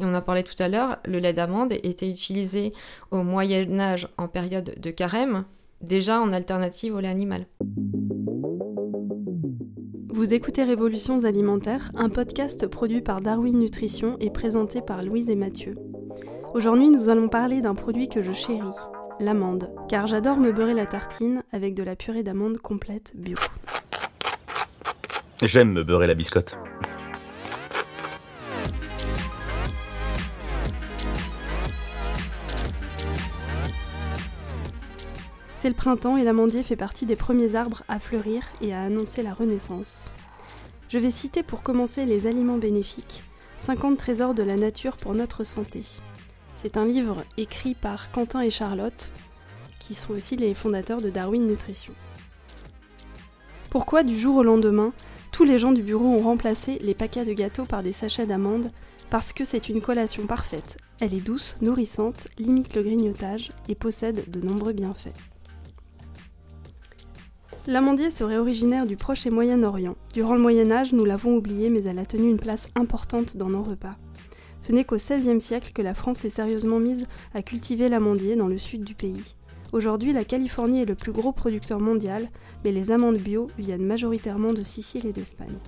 Et on a parlé tout à l'heure, le lait d'amande était utilisé au Moyen Âge en période de carême, déjà en alternative au lait animal. Vous écoutez Révolutions alimentaires, un podcast produit par Darwin Nutrition et présenté par Louise et Mathieu. Aujourd'hui, nous allons parler d'un produit que je chéris, l'amande, car j'adore me beurrer la tartine avec de la purée d'amande complète bio. J'aime me beurrer la biscotte. C'est le printemps et l'amandier fait partie des premiers arbres à fleurir et à annoncer la renaissance. Je vais citer pour commencer les aliments bénéfiques, 50 trésors de la nature pour notre santé. C'est un livre écrit par Quentin et Charlotte, qui sont aussi les fondateurs de Darwin Nutrition. Pourquoi du jour au lendemain, tous les gens du bureau ont remplacé les paquets de gâteaux par des sachets d'amandes? Parce que c'est une collation parfaite. Elle est douce, nourrissante, limite le grignotage et possède de nombreux bienfaits. L'amandier serait originaire du Proche et Moyen-Orient. Durant le Moyen Âge, nous l'avons oublié, mais elle a tenu une place importante dans nos repas. Ce n'est qu'au XVIe siècle que la France s'est sérieusement mise à cultiver l'amandier dans le sud du pays. Aujourd'hui, la Californie est le plus gros producteur mondial, mais les amandes bio viennent majoritairement de Sicile et d'Espagne.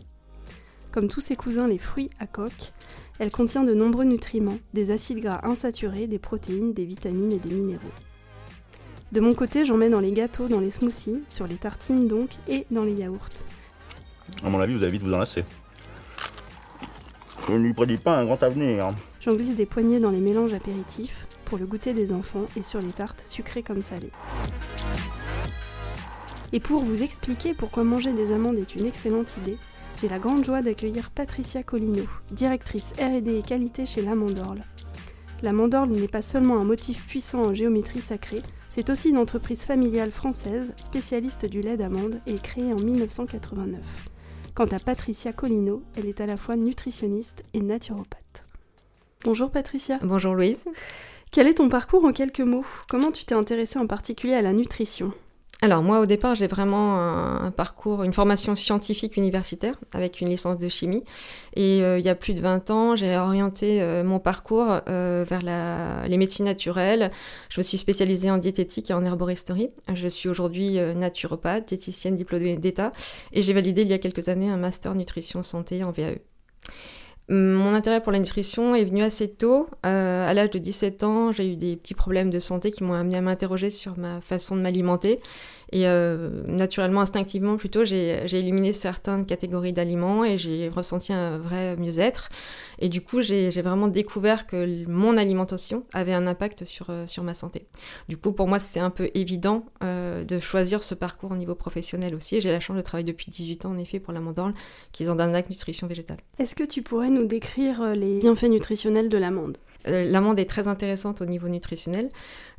Comme tous ses cousins les fruits à coque, elle contient de nombreux nutriments, des acides gras insaturés, des protéines, des vitamines et des minéraux. De mon côté, j'en mets dans les gâteaux, dans les smoothies, sur les tartines donc, et dans les yaourts. À mon avis, vous allez vite vous en lasser. Je ne lui prédis pas un grand avenir. J'en glisse des poignées dans les mélanges apéritifs, pour le goûter des enfants, et sur les tartes sucrées comme salées. Et pour vous expliquer pourquoi manger des amandes est une excellente idée, j'ai la grande joie d'accueillir Patricia Colino, directrice RD et qualité chez La Mandorle. La Mandorle n'est pas seulement un motif puissant en géométrie sacrée, c'est aussi une entreprise familiale française, spécialiste du lait d'amande et créée en 1989. Quant à Patricia Colino, elle est à la fois nutritionniste et naturopathe. Bonjour Patricia. Bonjour Louise. Quel est ton parcours en quelques mots? Comment tu t'es intéressée en particulier à la nutrition? Alors moi au départ j'ai vraiment un, parcours, une formation scientifique universitaire avec une licence de chimie et euh, il y a plus de 20 ans j'ai orienté euh, mon parcours euh, vers les médecines naturelles. Je me suis spécialisée en diététique et en herboristerie. Je suis aujourd'hui naturopathe, diététicienne diplômée d'État et j'ai validé il y a quelques années un master nutrition santé en VAE. Mon intérêt pour la nutrition est venu assez tôt. à l'âge de 17 ans, j'ai eu des petits problèmes de santé qui m'ont amené à m'interroger sur ma façon de m'alimenter. Et euh, naturellement, instinctivement plutôt, j'ai éliminé certaines catégories d'aliments et j'ai ressenti un vrai mieux-être. Et du coup, j'ai vraiment découvert que mon alimentation avait un impact sur, euh, sur ma santé. Du coup, pour moi, c'est un peu évident euh, de choisir ce parcours au niveau professionnel aussi. J'ai la chance de travailler depuis 18 ans, en effet, pour la Mandorle, qui est dans un acte nutrition végétale. Est-ce que tu pourrais nous décrire les bienfaits nutritionnels de l'amande? L'amande est très intéressante au niveau nutritionnel.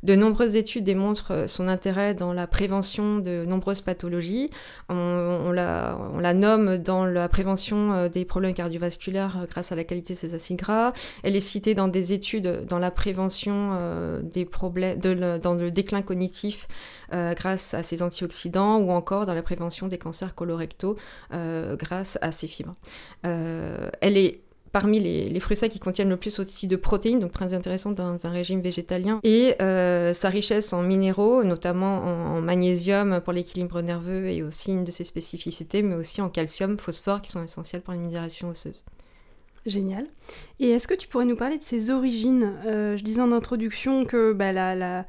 De nombreuses études démontrent euh, son intérêt dans la prévention de nombreuses pathologies. On, la, nomme dans la prévention euh, des problèmes cardiovasculaires euh, grâce à la qualité de ses acides gras. Elle est citée dans des études dans la prévention des problèmes, dans le déclin cognitif grâce à ses antioxydants ou encore dans la prévention des cancers colorectaux grâce à ses fibres. elle est parmi les, fruits secs qui contiennent le plus aussi de protéines, donc très intéressant dans un régime végétalien. Et euh, sa richesse en minéraux, notamment en, magnésium pour l'équilibre nerveux et aussi une de ses spécificités, mais aussi en calcium, phosphore qui sont essentiels pour l'immunisation osseuse. Génial. Et est-ce que tu pourrais nous parler de ses origines? Euh, Je disais en introduction que bah, la, la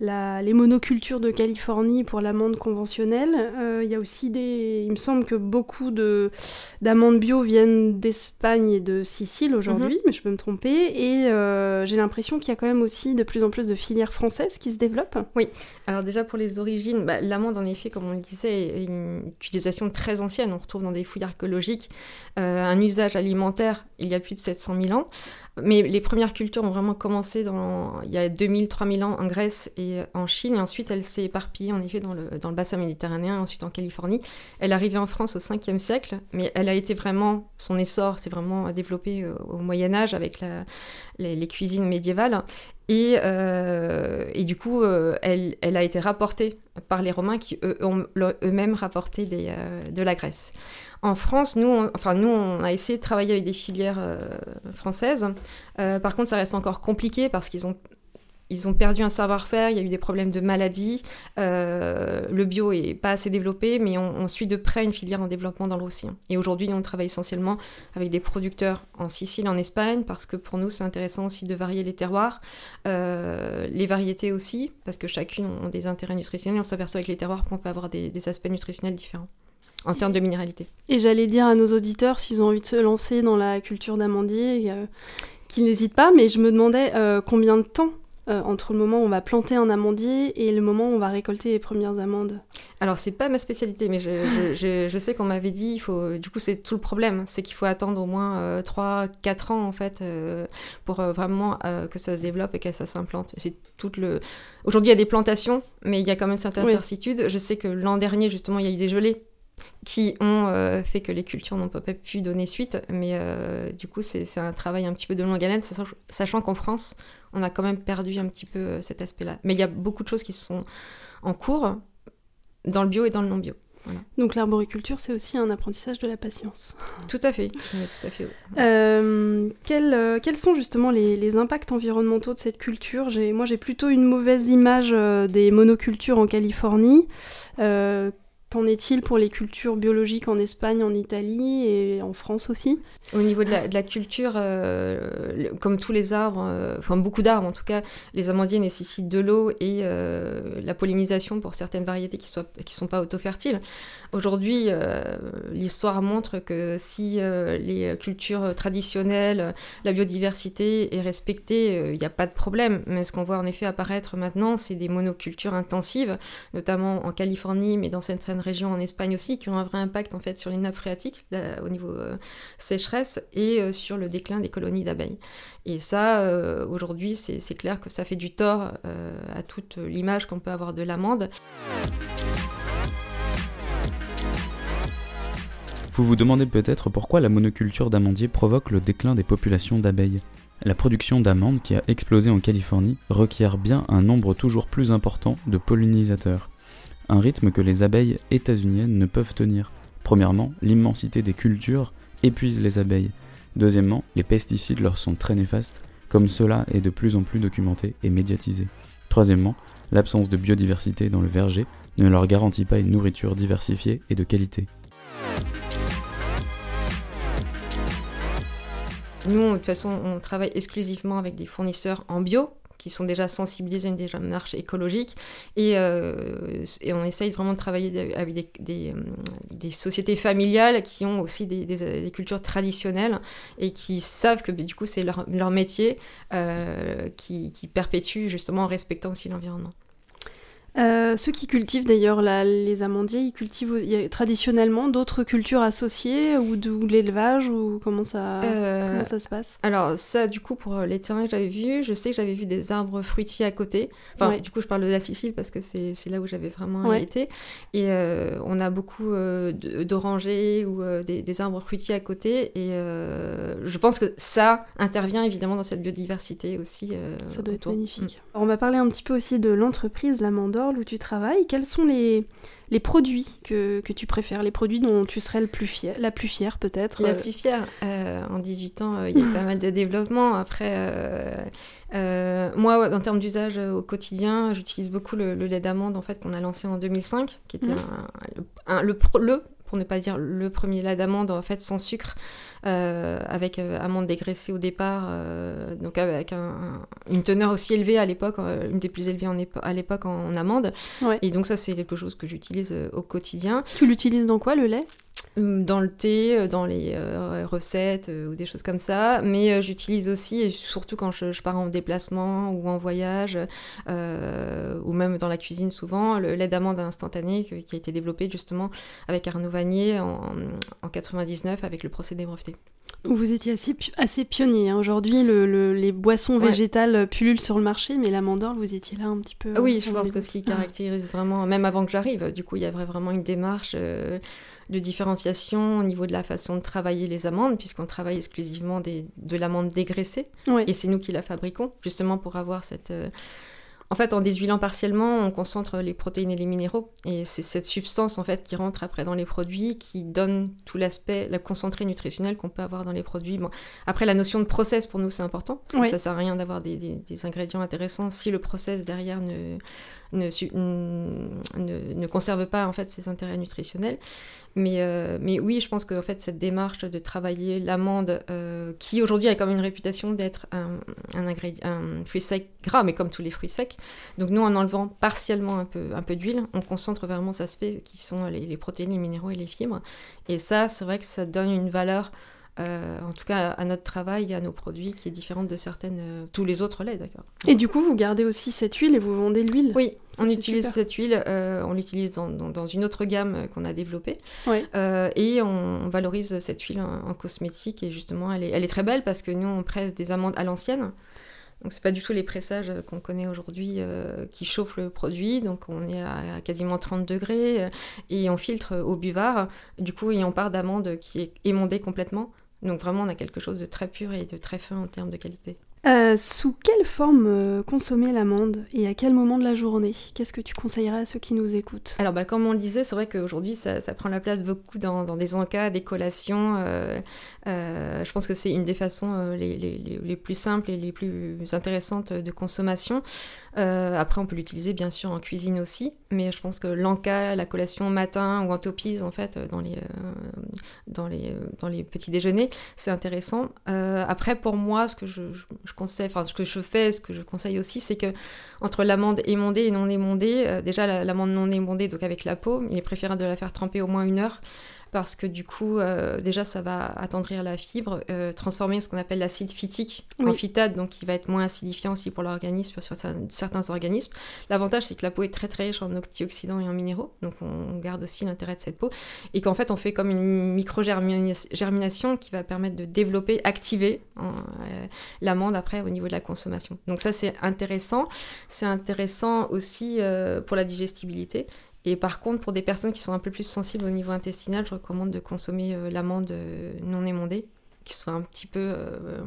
les monocultures de Californie pour l'amande conventionnelle. Euh, il y a aussi des. Il me semble que beaucoup d'amandes bio viennent d'Espagne et de Sicile aujourd'hui, mhm. mais je peux me tromper. Et euh, j'ai l'impression qu'il y a quand même aussi de plus en plus de filières françaises qui se développent. Oui. Alors déjà pour les origines, bah, l'amande en effet, comme on le disait, est une utilisation très ancienne. On retrouve dans des fouilles archéologiques euh, un usage alimentaire il y a plus de 700 000 ans. Mais les premières cultures ont vraiment commencé dans, il y a 2000-3000 ans en Grèce et en Chine. Et ensuite, elle s'est éparpillée en effet dans le, dans le bassin méditerranéen, ensuite en Californie. Elle est arrivée en France au 5e siècle, mais elle a été vraiment, son essor s'est vraiment développé euh, au, Moyen Âge avec les, cuisines médiévales. Et, euh, et, du coup, euh, elle, elle, a été rapportée par les Romains qui eux, ont eux-mêmes rapporté des, de la Grèce. En France, nous, on, enfin, nous, on a essayé de travailler avec des filières françaises. par contre, ça reste encore compliqué parce qu'ils ont ils ont perdu un savoir-faire, il y a eu des problèmes de maladie, euh, le bio est pas assez développé, mais on, suit de près une filière en développement dans le roussillon. Et aujourd'hui, on travaille essentiellement avec des producteurs en Sicile, en Espagne, parce que pour nous, c'est intéressant aussi de varier les terroirs, euh, les variétés aussi, parce que chacune a des intérêts nutritionnels. On s'aperçoit avec les terroirs qu'on peut avoir des, aspects nutritionnels différents en termes de minéralité. Et j'allais dire à nos auditeurs, s'ils ont envie de se lancer dans la culture d'amandier, euh, qu'ils n'hésitent pas, mais je me demandais combien de temps euh, entre le moment où on va planter un amandier et le moment où on va récolter les premières amandes? Alors, c'est pas ma spécialité, mais je, sais qu'on m'avait dit, il faut, du coup, c'est tout le problème, c'est qu'il faut attendre au moins euh, 3-4 ans, en fait, euh, pour euh, vraiment que ça se développe et que ça s'implante. C'est tout le... Aujourd'hui, il y a des plantations, mais il y a quand même certaines certitudes. Je sais que l'an dernier, justement, il y a eu des gelées qui ont fait que les cultures n'ont pas pu donner suite. Mais du coup, c'est un travail un petit peu de longue haleine, sachant qu'en France, on a quand même perdu un petit peu euh, cet aspect-là. Mais il y a beaucoup de choses qui sont en cours dans le bio et dans le non-bio. Donc l'arboriculture, c'est aussi un apprentissage de la patience. Tout à fait, tout à fait. Euh, euh, quels, sont justement les, impacts environnementaux de cette culture? Moi, j'ai plutôt une mauvaise image des monocultures en Californie. Qu'en est-il pour les cultures biologiques en Espagne, en Italie et en France aussi? Au niveau de la, culture, euh, comme tous les arbres, euh, enfin beaucoup d'arbres en tout cas, les amandiers nécessitent de l'eau et euh, la pollinisation pour certaines variétés qui ne qui sont pas auto-fertiles. Aujourd'hui, l'histoire montre que si les cultures traditionnelles, la biodiversité est respectée, il n'y a pas de problème. Mais ce qu'on voit en effet apparaître maintenant, c'est des monocultures intensives, notamment en Californie, mais dans certaines régions en Espagne aussi, qui ont un vrai impact en fait sur les nappes phréatiques au niveau euh, et euh, sur le déclin des colonies d'abeilles. Et ça, euh, aujourd'hui, c'est clair que ça fait du tort à toute l'image qu'on peut avoir de l'amande. Vous vous demandez peut-être pourquoi la monoculture d'amandier provoque le déclin des populations d'abeilles. La production d'amandes qui a explosé en Californie requiert bien un nombre toujours plus important de pollinisateurs un rythme que les abeilles états-uniennes ne peuvent tenir. Premièrement, l'immensité des cultures épuise les abeilles. Deuxièmement, les pesticides leur sont très néfastes, comme cela est de plus en plus documenté et médiatisé. Troisièmement, l'absence de biodiversité dans le verger ne leur garantit pas une nourriture diversifiée et de qualité. Nous, de toute façon, on travaille exclusivement avec des fournisseurs en bio, qui sont déjà sensibilisés à une démarche écologique. Et, euh, on essaye vraiment de travailler avec des, euh, des sociétés familiales qui ont aussi des, des, cultures traditionnelles et qui savent que du coup c'est leur, leur, métier euh, qui, qui perpétue justement en respectant aussi l'environnement. Euh, ceux qui cultivent d'ailleurs les amandiers, ils cultivent traditionnellement d'autres cultures associées ou de, l'élevage ou comment ça, euh, comment ça se passe? Alors ça, du coup, pour les terrains que j'avais vus, je sais que j'avais vu des arbres fruitiers à côté. Enfin, du coup, je parle de la Sicile parce que c'est là où j'avais vraiment été. Et euh, on a beaucoup d'orangers ou des, arbres fruitiers à côté. Et je pense que ça intervient évidemment dans cette biodiversité aussi. ça doit être magnifique. Mm. on va parler un petit peu aussi de l'entreprise Lamandor où tu travailles, quels sont les, les produits que, que, tu préfères, les produits dont tu serais le plus fier, la plus fière peut-être La euh plus fière euh, En 18 ans, euh, il y a pas mal de développement. Après, moi, en termes d'usage au quotidien, j'utilise beaucoup le, lait d'amande en fait, qu'on a lancé en 2005, qui était mmh. un, le, le, pour ne pas dire le premier lait d'amande en fait sans sucre euh, avec euh, amande dégraissée au départ euh, donc avec une teneur aussi élevée à l'époque une des plus élevées en à l'époque en, en, amande. Et donc ça c'est quelque chose que j'utilise au quotidien. Tu l'utilises dans quoi le lait? Dans le thé, euh, dans les euh, recettes euh, ou des choses comme ça. Mais j'utilise aussi, et surtout quand je, pars en déplacement ou en voyage, ou même dans la cuisine souvent, le lait d'amande instantané qui a été développé justement avec Arnaud Vanier en, en 99 avec le procédé breveté. Vous étiez assez, assez pionnier. Hein. Aujourd'hui, le, les boissons végétales pullulent sur le marché, mais l'amandorle, vous étiez là un petit peu. Oui, je pense que ce qui caractérise vraiment, même avant que j'arrive, du coup, il y avait vraiment une démarche de différenciation au niveau de la façon de travailler les amandes, puisqu'on travaille exclusivement des, de l'amande dégraissée. Et c'est nous qui la fabriquons, justement pour avoir cette. Euh, en fait, en déshuilant partiellement, on concentre les protéines et les minéraux. Et c'est cette substance, en fait, qui rentre après dans les produits, qui donne tout l'aspect, la concentré nutritionnel qu'on peut avoir dans les produits. Bon, après, la notion de process, pour nous, c'est important. Parce que ça sert à rien d'avoir des, des- des ingrédients intéressants si le process derrière ne, ne, conserve pas, en fait, ses intérêts nutritionnels. Mais, euh, mais oui, je pense que en fait, cette démarche de travailler l'amande, euh, qui aujourd'hui a même une réputation d'être un, un, fruit sec gras, mais comme tous les fruits secs. Donc nous, en enlevant partiellement un peu, un peu d'huile, on concentre vraiment cet aspect qui sont les, les protéines, les minéraux et les fibres. Et ça, c'est vrai que ça donne une valeur, euh, en tout cas à notre travail et à nos produits, qui est différente de certaines, euh, tous les autres laits, d'accord. Et du coup, vous gardez aussi cette huile et vous vendez l'huile? Oui, Ça, on utilise super. cette huile, euh, on l'utilise dans, dans- dans une autre gamme qu'on a développée. Ouais. Et on valorise cette huile en, en cosmétique. Et justement, elle est, elle est très belle parce que nous, on presse des amandes à l'ancienne. Donc, c'est pas du tout les pressages qu'on connaît aujourd'hui euh, qui chauffent le produit. Donc, on est à, à quasiment 30 degrés euh, et on filtre au buvard. Du coup, et on part d'amande qui est émondée complètement. Donc, vraiment, on a quelque chose de très pur et de très fin en termes de qualité. Euh, sous quelle forme euh, consommer l'amande et à quel moment de la journée? Qu'est-ce que tu conseillerais à ceux qui nous écoutent? Alors, bah, comme on le disait, c'est vrai qu'aujourd'hui, ça, ça prend la place beaucoup dans, dans des encas, des collations. euh, je pense que c'est une des façons les, les- les- les plus simples et les plus intéressantes de consommation. Euh, après, on peut l'utiliser bien sûr en cuisine aussi, mais je pense que l'enca, la collation matin ou en topise, en fait, dans les, euh, dans les, euh, dans les petits déjeuners, c'est intéressant. Après, pour moi, ce que je, je- conseille, enfin, ce que je fais, ce que je conseille aussi, c'est que entre l'amande émondée et non émondée, déjà la- l'amande non émondée, donc avec la peau, il est préférable de la faire tremper au moins une heure parce que du coup, euh, déjà, ça va attendrir la fibre, euh, transformer ce qu'on appelle l'acide phytique en phytate, donc qui va être moins acidifiant aussi pour l'organisme, sur certains, organismes. L'avantage, c'est que la peau est très très riche en antioxydants et en minéraux, donc on garde aussi l'intérêt de cette peau, et qu'en fait, on fait comme une micro-germination qui va permettre de développer, activer euh, l'amande après au niveau de la consommation. Donc ça, c'est intéressant. C'est intéressant aussi pour la digestibilité. Et par contre, pour des personnes qui sont un peu plus sensibles au niveau intestinal, je recommande de consommer euh, l'amande euh, non émondée, qui soit un petit peu euh,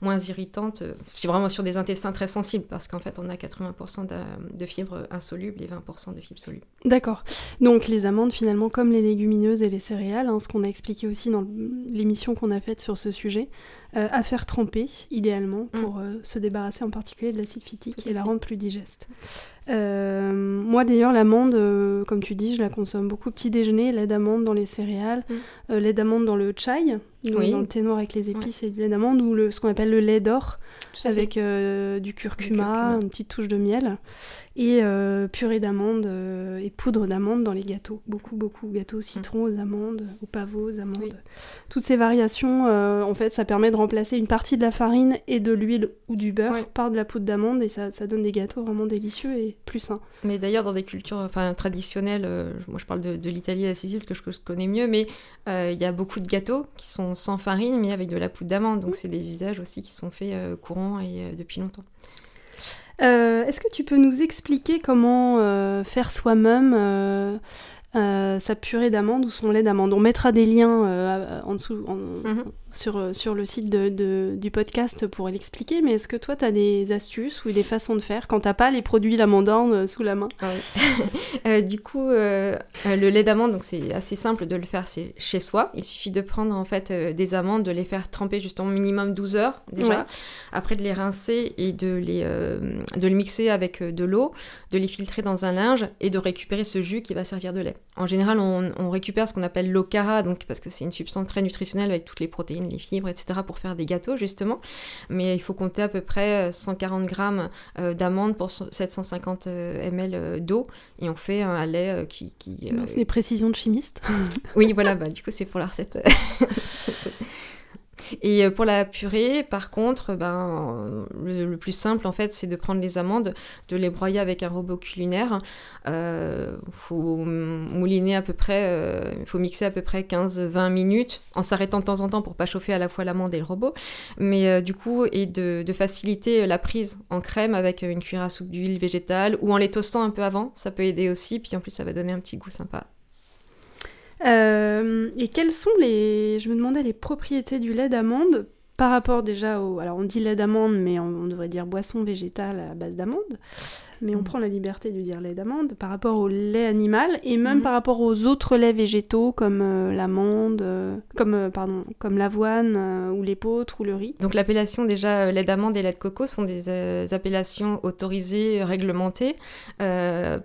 moins irritante. C'est vraiment sur des intestins très sensibles, parce qu'en fait, on a 80% de, de fibres insolubles et 20% de fibres solubles. D'accord. Donc les amandes, finalement, comme les légumineuses et les céréales, hein, ce qu'on a expliqué aussi dans l'émission qu'on a faite sur ce sujet, euh, à faire tremper, idéalement, pour euh, se débarrasser en particulier de l'acide phytique et la rendre plus digeste. Euh, moi, d'ailleurs, l'amande, comme tu dis, je la consomme beaucoup petit déjeuner, lait d'amande dans les céréales, Mm. lait d'amande dans le chai, donc Oui. dans le thé noir avec les épices et du lait d'amande, ou le, ce qu'on appelle le lait d'or, avec du, curcuma, une petite touche de miel et purée d'amande et poudre d'amande dans les gâteaux. Beaucoup, beaucoup. Gâteaux au citron, aux amandes, aux pavots, aux amandes. Oui. Toutes ces variations, en fait, ça permet de remplacer une partie de la farine et de l'huile ou du beurre Ouais. par de la poudre d'amande et ça, ça donne des gâteaux vraiment délicieux et plus sains. Mais d'ailleurs, dans des cultures enfin, traditionnelles, euh, moi je parle de, de l'Italie et de la Sicile que je, que je connais mieux, mais euh, il y a beaucoup de gâteaux qui sont sans farine, mais avec de la poudre d'amande. Donc c'est des usages aussi qui sont faits euh, courants et depuis longtemps. Est-ce que tu peux nous expliquer comment faire soi-même euh, sa purée d'amande ou son lait d'amande? On mettra des liens euh, en dessous en- Mhm. Sur, euh, sur le site de- de- du podcast pour l'expliquer, mais est-ce que toi, tu as des astuces ou des façons de faire quand t'as pas les produits l'amandin euh, sous la main? Ah oui. Euh, du coup, le lait d'amande, donc c'est assez simple de le faire chez soi. Il suffit de prendre en fait des amandes, de les faire tremper justement minimum 12 heures déjà. Ouais. Après de les rincer et de les, de les mixer avec de l'eau, de les filtrer dans un linge et de récupérer ce jus qui va servir de lait. En général, on, on récupère ce qu'on appelle l'okara, donc parce que c'est une substance très nutritionnelle avec toutes les protéines, les fibres, etc. pour faire des gâteaux justement. Mais il faut compter à peu près euh, 140 grammes euh, d'amandes pour 750 euh, ml euh, d'eau et on fait un lait euh, qui... qui, euh, C'est des précisions de chimiste. oui, voilà, bah, du coup, c'est pour la recette. Et euh, pour la purée, par contre, ben, le, plus simple, en fait, c'est de prendre les amandes, de les broyer avec un robot culinaire. Il faut mouliner à peu près, il faut mixer à peu près 15-20 minutes, en s'arrêtant de temps en temps pour pas chauffer à la fois l'amande et le robot. Mais euh, du coup, et de, de faciliter la prise en crème avec une cuillère à soupe d'huile végétale ou en les toastant un peu avant, ça peut aider aussi. Puis en plus, ça va donner un petit goût sympa. Euh, et quelles sont les, je me demandais les propriétés du lait d'amande par rapport déjà au, alors on dit lait d'amande, mais on, on devrait dire boisson végétale à base d'amande. Mais on Mm. prend la liberté de dire lait d'amande par rapport au lait animal et même Mhm. par rapport aux autres laits végétaux comme euh, l'amande, euh, comme euh, pardon, comme l'avoine ou l'épeautre ou le riz. Donc l'appellation déjà lait d'amande et lait de coco sont des appellations autorisées, réglementées,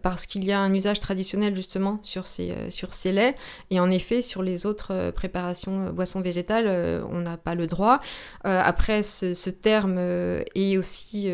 parce qu'il y a un usage traditionnel justement sur ces, sur ces laits. Et en effet, sur les autres préparations boissons végétales, on n'a pas le droit. Après, ce, ce terme est aussi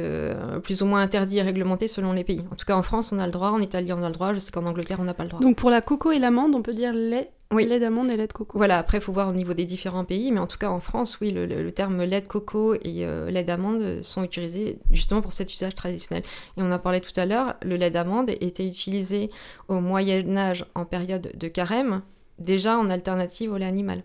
plus ou moins interdit et réglementé selon les pays. En tout cas, en France, on a le droit, en Italie, on a le droit, je sais qu'en Angleterre, on n'a pas le droit. Donc pour la coco et l'amande, on peut dire lait, Oui. lait d'amande et lait de coco. Voilà, après, il faut voir au niveau des différents pays, mais en tout cas, en France, oui, le, le- le terme lait de coco et euh, lait d'amande sont utilisés justement pour cet usage traditionnel. Et on en parlait tout à l'heure, le lait d'amande était utilisé au Moyen-Âge en période de carême, déjà en alternative au lait animal.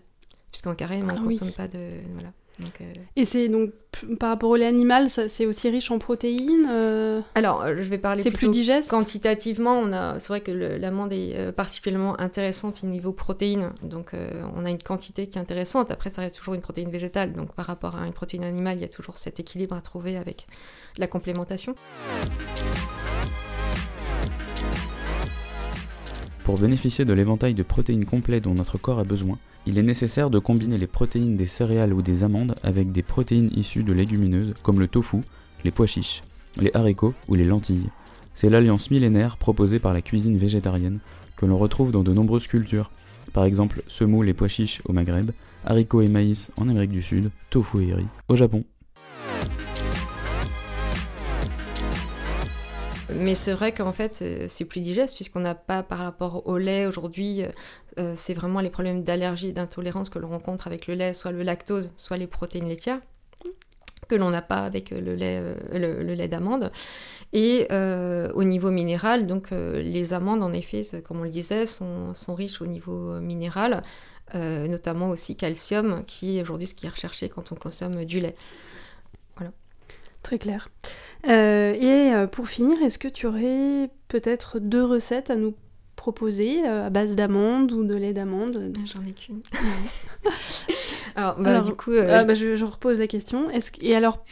Puisqu'en carême, on Ah ne oui. consomme pas de. Voilà. Donc, euh, Et c'est donc par rapport au lait animal, c'est aussi riche en protéines. euh, Alors, euh, je vais parler c'est plus plutôt digeste. Quantitativement, on a, c'est vrai que l'amande est particulièrement intéressante au niveau protéines, donc euh, on a une quantité qui est intéressante. Après, ça reste toujours une protéine végétale, donc par rapport à une protéine animale, il y a toujours cet équilibre à trouver avec la complémentation. Pour bénéficier de l'éventail de protéines complet dont notre corps a besoin, il est nécessaire de combiner les protéines des céréales ou des amandes avec des protéines issues de légumineuses comme le tofu, les pois chiches, les haricots ou les lentilles. C'est l'alliance millénaire proposée par la cuisine végétarienne que l'on retrouve dans de nombreuses cultures, par exemple semoule et pois chiches au Maghreb, haricots et maïs en Amérique du Sud, tofu et riz au Japon. Mais c'est vrai qu'en fait, c'est- plus digeste puisqu'on n'a pas par rapport au lait aujourd'hui, euh, c'est vraiment les problèmes d'allergie et d'intolérance que l'on rencontre avec le lait, soit le lactose, soit les protéines laitières que l'on n'a pas avec euh, le lait, euh, le, lait d'amande. Et au niveau minéral, donc les amandes, en effet, comme on le disait, sont, riches au niveau minéral, notamment aussi calcium, qui est aujourd'hui ce qui est recherché quand on consomme du lait. Très clair. Euh, et euh, pour finir, est-ce que tu aurais peut-être deux recettes à nous proposer euh, à base d'amande ou de lait d'amande? J'en ai qu'une. alors, bah, Alors, du coup, euh, Ah, bah, je, je repose la question. Est-ce que- Et alors,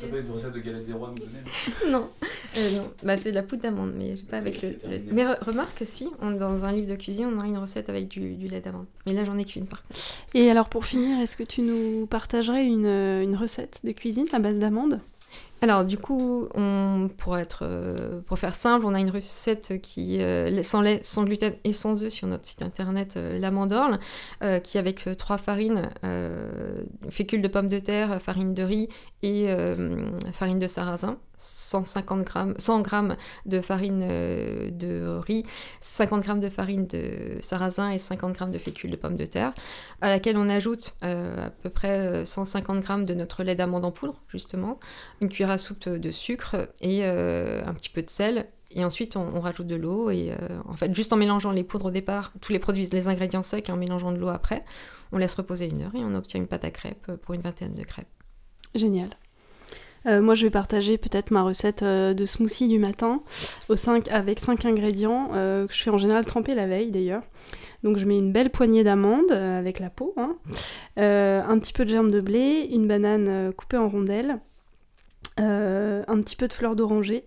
T'as pas une recette de galette des rois à nous donner? Non, Euh, non. Bah, c'est de la poudre d'amande, mais j'ai pas avec le. Mais re- remarque, si, on- dans un livre de cuisine, on a une recette avec du, du lait d'amande. Mais là, j'en ai qu'une par contre. et alors pour finir, est-ce que tu nous partagerais une, euh, une recette de cuisine à base d'amande? Alors, du coup, pour, être, euh, pour faire simple, on a une recette qui euh, sans lait, sans gluten et sans œufs sur notre site internet euh, L'Amandorle, euh, qui avec trois farines, fécule de pommes de terre, farine de riz et farine de sarrasin, 150 grammes, 100 grammes de farine de riz, 50 grammes de farine de sarrasin et 50 grammes de fécule de pommes de terre, à laquelle on ajoute à peu près euh, 150 grammes de notre lait d'amande en poudre, justement, une cuillère à soupe de sucre et euh, un petit peu de sel. Et ensuite, on, rajoute de l'eau. Et euh, en fait, juste en mélangeant les poudres au départ, tous les produits, les ingrédients secs, et en mélangeant de l'eau après, on laisse reposer une heure et on obtient une pâte à crêpes pour une vingtaine de crêpes. Génial. Euh, moi, je vais partager peut-être ma recette de smoothie du matin au 5, avec 5 ingrédients que je fais en général tremper la veille d'ailleurs. Donc, je mets une belle poignée d'amandes avec la peau, hein, un petit peu de germe de blé, une banane coupée en rondelles, un petit peu de fleur d'oranger,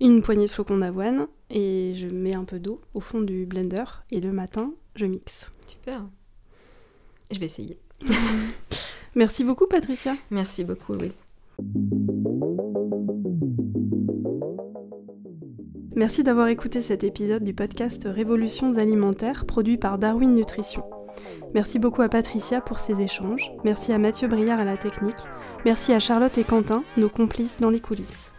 une poignée de flocons d'avoine et je mets un peu d'eau au fond du blender et le matin, je mixe. Super. Je vais essayer. Merci beaucoup, Patricia. Merci beaucoup, Louis. Merci d'avoir écouté cet épisode du podcast Révolutions alimentaires produit par Darwin Nutrition. Merci beaucoup à Patricia pour ses échanges, merci à Mathieu Briard à la technique, merci à Charlotte et Quentin, nos complices dans les coulisses.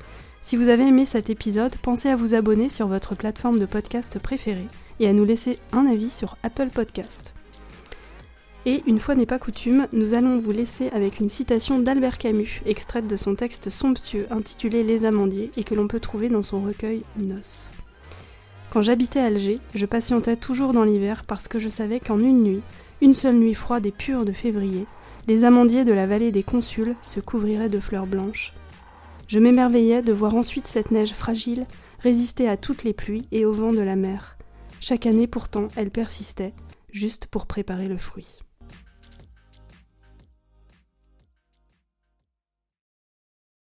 Si vous avez aimé cet épisode, pensez à vous abonner sur votre plateforme de podcast préférée et à nous laisser un avis sur Apple Podcast. Et une fois n'est pas coutume, nous allons vous laisser avec une citation d'Albert Camus, extraite de son texte somptueux intitulé Les Amandiers et que l'on peut trouver dans son recueil Nos. Quand j'habitais Alger, je patientais toujours dans l'hiver parce que je savais qu'en une nuit, une seule nuit froide et pure de février, les amandiers de la vallée des Consuls se couvriraient de fleurs blanches. Je m'émerveillais de voir ensuite cette neige fragile résister à toutes les pluies et au vent de la mer. Chaque année pourtant, elle persistait, juste pour préparer le fruit.